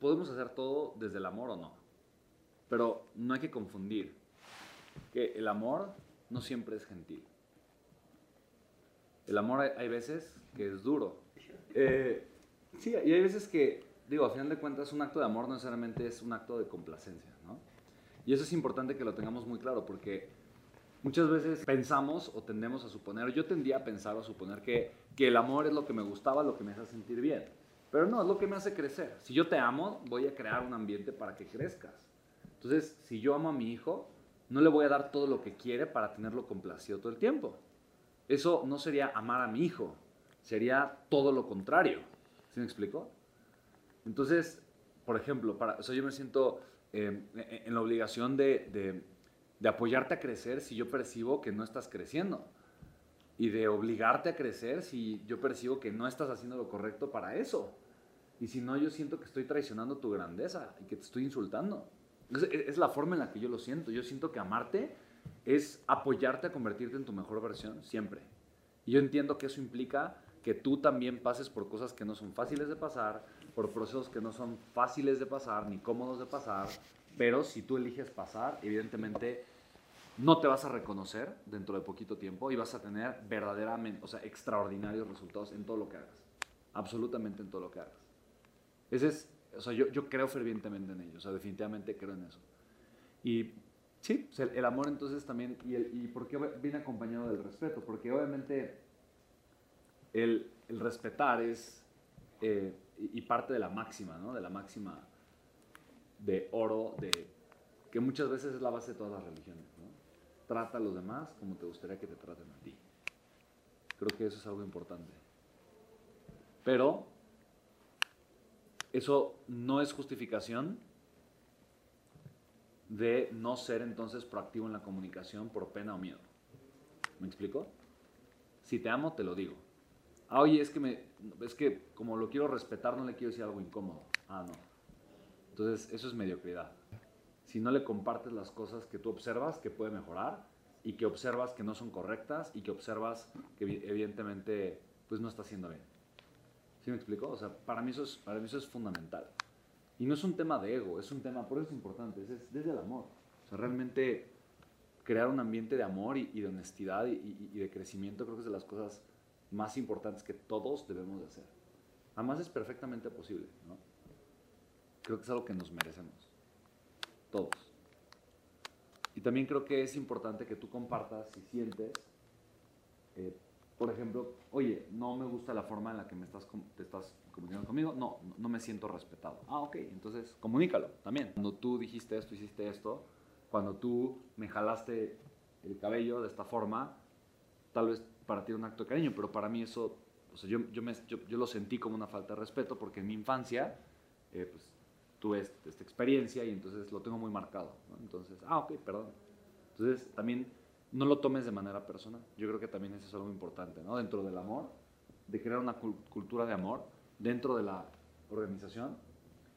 podemos hacer todo desde el amor o no. Pero no hay que confundir que el amor no siempre es gentil. El amor hay, veces que es duro. Eh, sí, y hay veces que, digo, a final de cuentas, un acto de amor no necesariamente es un acto de complacencia, ¿no? Y eso es importante que lo tengamos muy claro porque muchas veces pensamos o tendemos a suponer, yo tendía a pensar o a suponer que, que el amor es lo que me gustaba, lo que me hace sentir bien. Pero no, es lo que me hace crecer. Si yo te amo, voy a crear un ambiente para que crezcas. Entonces, si yo amo a mi hijo, no le voy a dar todo lo que quiere para tenerlo complacido todo el tiempo. Eso no sería amar a mi hijo, sería todo lo contrario. ¿Sí me explico? Entonces, por ejemplo, para, o yo me siento eh, en la obligación de, de apoyarte a crecer si yo percibo que no estás creciendo y de obligarte a crecer si yo percibo que no estás haciendo lo correcto para eso. Y si no, yo siento que estoy traicionando tu grandeza y que te estoy insultando. Es, la forma en la que yo lo siento. Yo siento que amarte es apoyarte a convertirte en tu mejor versión siempre. Y yo entiendo que eso implica que tú también pases por cosas que no son fáciles de pasar, por procesos que no son fáciles de pasar ni cómodos de pasar, pero si tú eliges pasar, evidentemente no te vas a reconocer dentro de poquito tiempo y vas a tener verdaderamente, o sea, extraordinarios resultados en todo lo que hagas. Absolutamente en todo lo que hagas. Ese es, o sea, yo, yo creo fervientemente en ello, o sea, definitivamente creo en eso. Y sí, el, amor entonces también, y, y por qué viene acompañado del respeto, porque obviamente el, el respetar es, eh, y parte de la máxima, ¿no? De la máxima de oro, de, que muchas veces es la base de todas las religiones, ¿no? Trata a los demás como te gustaría que te traten a ti. Creo que eso es algo importante. Pero eso no es justificación de no ser entonces proactivo en la comunicación por pena o miedo. ¿Me explico? Si te amo, te lo digo. Ah, oye, es que, me, es que como lo quiero respetar, no le quiero decir algo incómodo. Ah, no. Entonces, eso es mediocridad si no le compartes las cosas que tú observas que puede mejorar y que observas que no son correctas y que observas que evidentemente pues no está haciendo bien. ¿Sí me explico? O sea, para mí eso es, para mí eso es fundamental. Y no es un tema de ego, es un tema, por eso es importante, es, desde el amor. O sea, realmente crear un ambiente de amor y, de honestidad y, y, de crecimiento creo que es de las cosas más importantes que todos debemos de hacer. Además es perfectamente posible, ¿no? Creo que es algo que nos merecemos todos. Y también creo que es importante que tú compartas si sientes, eh, por ejemplo, oye, no me gusta la forma en la que me estás, te estás comunicando conmigo, no, no me siento respetado. Ah, ok, entonces comunícalo también. Cuando tú dijiste esto, hiciste esto, cuando tú me jalaste el cabello de esta forma, tal vez para ti era un acto de cariño, pero para mí eso, o sea, yo, yo, me, yo, yo lo sentí como una falta de respeto porque en mi infancia, eh, pues tuve esta experiencia y entonces lo tengo muy marcado. Entonces, ah, ok, perdón. Entonces, también no lo tomes de manera personal. Yo creo que también eso es algo importante, ¿no? Dentro del amor, de crear una cultura de amor dentro de la organización,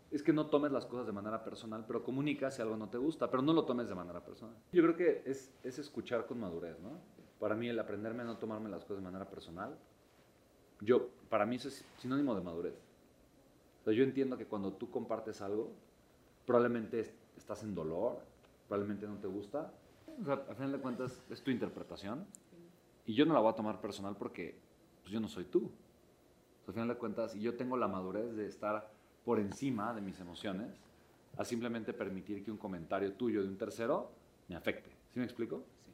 es que no tomes las cosas de manera personal, pero comunica si algo no te gusta, pero no lo tomes de manera personal. Yo creo que es, es escuchar con madurez, ¿no? Para mí el aprenderme a no tomarme las cosas de manera personal, yo, para mí eso es sinónimo de madurez yo entiendo que cuando tú compartes algo, probablemente estás en dolor, probablemente no te gusta. O sea, al final de cuentas es tu interpretación y yo no la voy a tomar personal porque pues, yo no soy tú. al final de cuentas, y yo tengo la madurez de estar por encima de mis emociones, a simplemente permitir que un comentario tuyo de un tercero me afecte. ¿Sí me explico? Sí.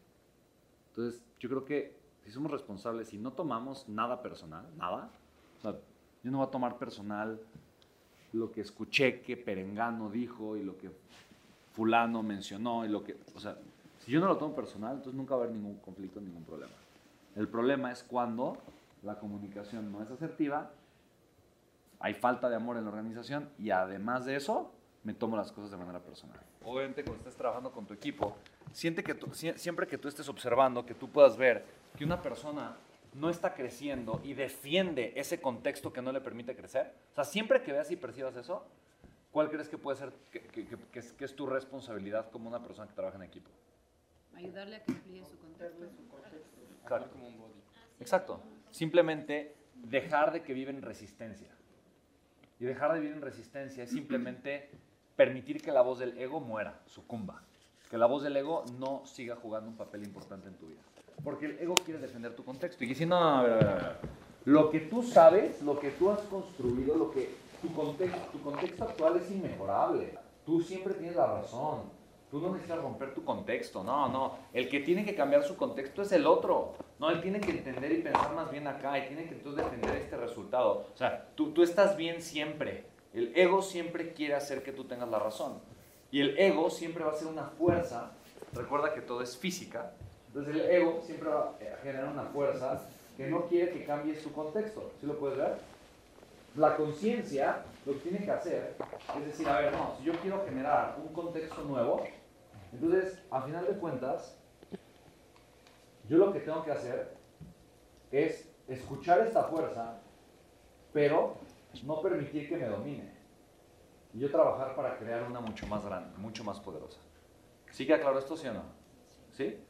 Entonces, yo creo que si somos responsables y no tomamos nada personal, nada, o sea, yo no voy a tomar personal lo que escuché que Perengano dijo y lo que fulano mencionó y lo que, o sea, si yo no lo tomo personal, entonces nunca va a haber ningún conflicto, ningún problema. El problema es cuando la comunicación no es asertiva, hay falta de amor en la organización y además de eso, me tomo las cosas de manera personal. Obviamente cuando estés trabajando con tu equipo, siente que siempre que tú estés observando, que tú puedas ver que una persona no está creciendo y defiende ese contexto que no le permite crecer? O sea, siempre que veas y percibas eso, ¿cuál crees que puede ser, que, es, tu responsabilidad como una persona que trabaja en equipo? Ayudarle a que amplíe su contexto. Exacto. Exacto. Simplemente dejar de que vive en resistencia. Y dejar de vivir en resistencia es simplemente permitir que la voz del ego muera, sucumba. Que la voz del ego no siga jugando un papel importante en tu vida. Porque el ego quiere defender tu contexto. Y dice, no, a ver, a ver. Lo que tú sabes, lo que tú has construido, lo que tu contexto, tu contexto actual es inmejorable. Tú siempre tienes la razón. Tú no necesitas romper tu contexto, no, no. El que tiene que cambiar su contexto es el otro. No, él tiene que entender y pensar más bien acá y tiene que entonces defender este resultado. O sea, tú, tú estás bien siempre. El ego siempre quiere hacer que tú tengas la razón. Y el ego siempre va a ser una fuerza. Recuerda que todo es física. Entonces el ego siempre va a generar una fuerza que no quiere que cambie su contexto. ¿Sí lo puedes ver? La conciencia lo que tiene que hacer es decir, a ver, no, si yo quiero generar un contexto nuevo, entonces, a final de cuentas, yo lo que tengo que hacer es escuchar esta fuerza, pero no permitir que me domine. Y yo trabajar para crear una mucho más grande, mucho más poderosa. ¿Sí queda claro esto, sí o no? ¿Sí?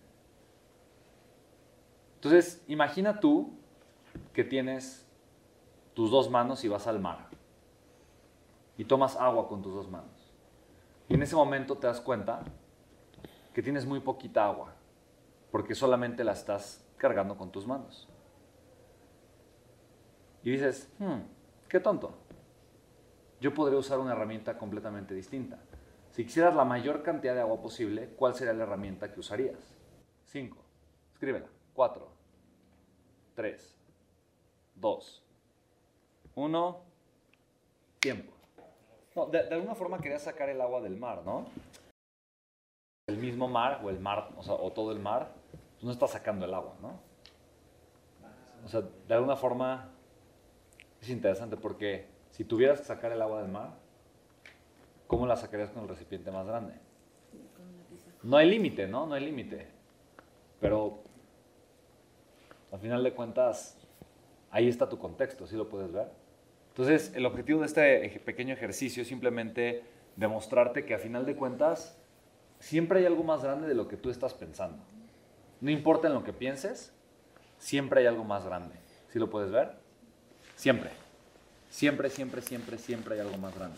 Entonces, imagina tú que tienes tus dos manos y vas al mar. Y tomas agua con tus dos manos. Y en ese momento te das cuenta que tienes muy poquita agua, porque solamente la estás cargando con tus manos. Y dices, hmm, qué tonto. Yo podría usar una herramienta completamente distinta. Si quisieras la mayor cantidad de agua posible, ¿cuál sería la herramienta que usarías? 5. Escríbela. 4. 3. 2. 1. Tiempo. de, de, alguna forma querías sacar el agua del mar, ¿no? El mismo mar o el mar, o, sea, o todo el mar, pues no está sacando el agua, ¿no? O sea, de alguna forma es interesante porque si tuvieras que sacar el agua del mar, ¿cómo la sacarías con el recipiente más grande? No hay límite, ¿no? No hay límite. Pero al final de cuentas, ahí está tu contexto, ¿sí lo puedes ver? Entonces, el objetivo de este pequeño ejercicio es simplemente demostrarte que a final de cuentas, siempre hay algo más grande de lo que tú estás pensando. No importa en lo que pienses, siempre hay algo más grande. ¿Sí lo puedes ver? Siempre. Siempre, siempre, siempre, siempre hay algo más grande.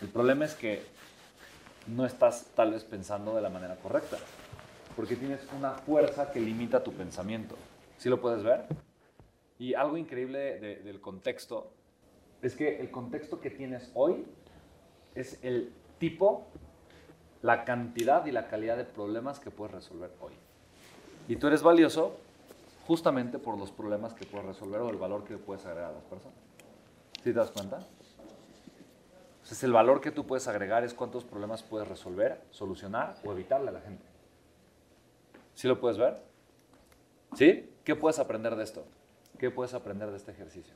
El problema es que no estás tal vez pensando de la manera correcta, porque tienes una fuerza que limita tu pensamiento. ¿Sí lo puedes ver? Y algo increíble de, del contexto es que el contexto que tienes hoy es el tipo, la cantidad y la calidad de problemas que puedes resolver hoy. Y tú eres valioso justamente por los problemas que puedes resolver o el valor que puedes agregar a las personas. ¿Sí te das cuenta? Entonces el valor que tú puedes agregar es cuántos problemas puedes resolver, solucionar o evitarle a la gente. ¿Sí lo puedes ver? ¿Sí? ¿Qué puedes aprender de esto? ¿Qué puedes aprender de este ejercicio?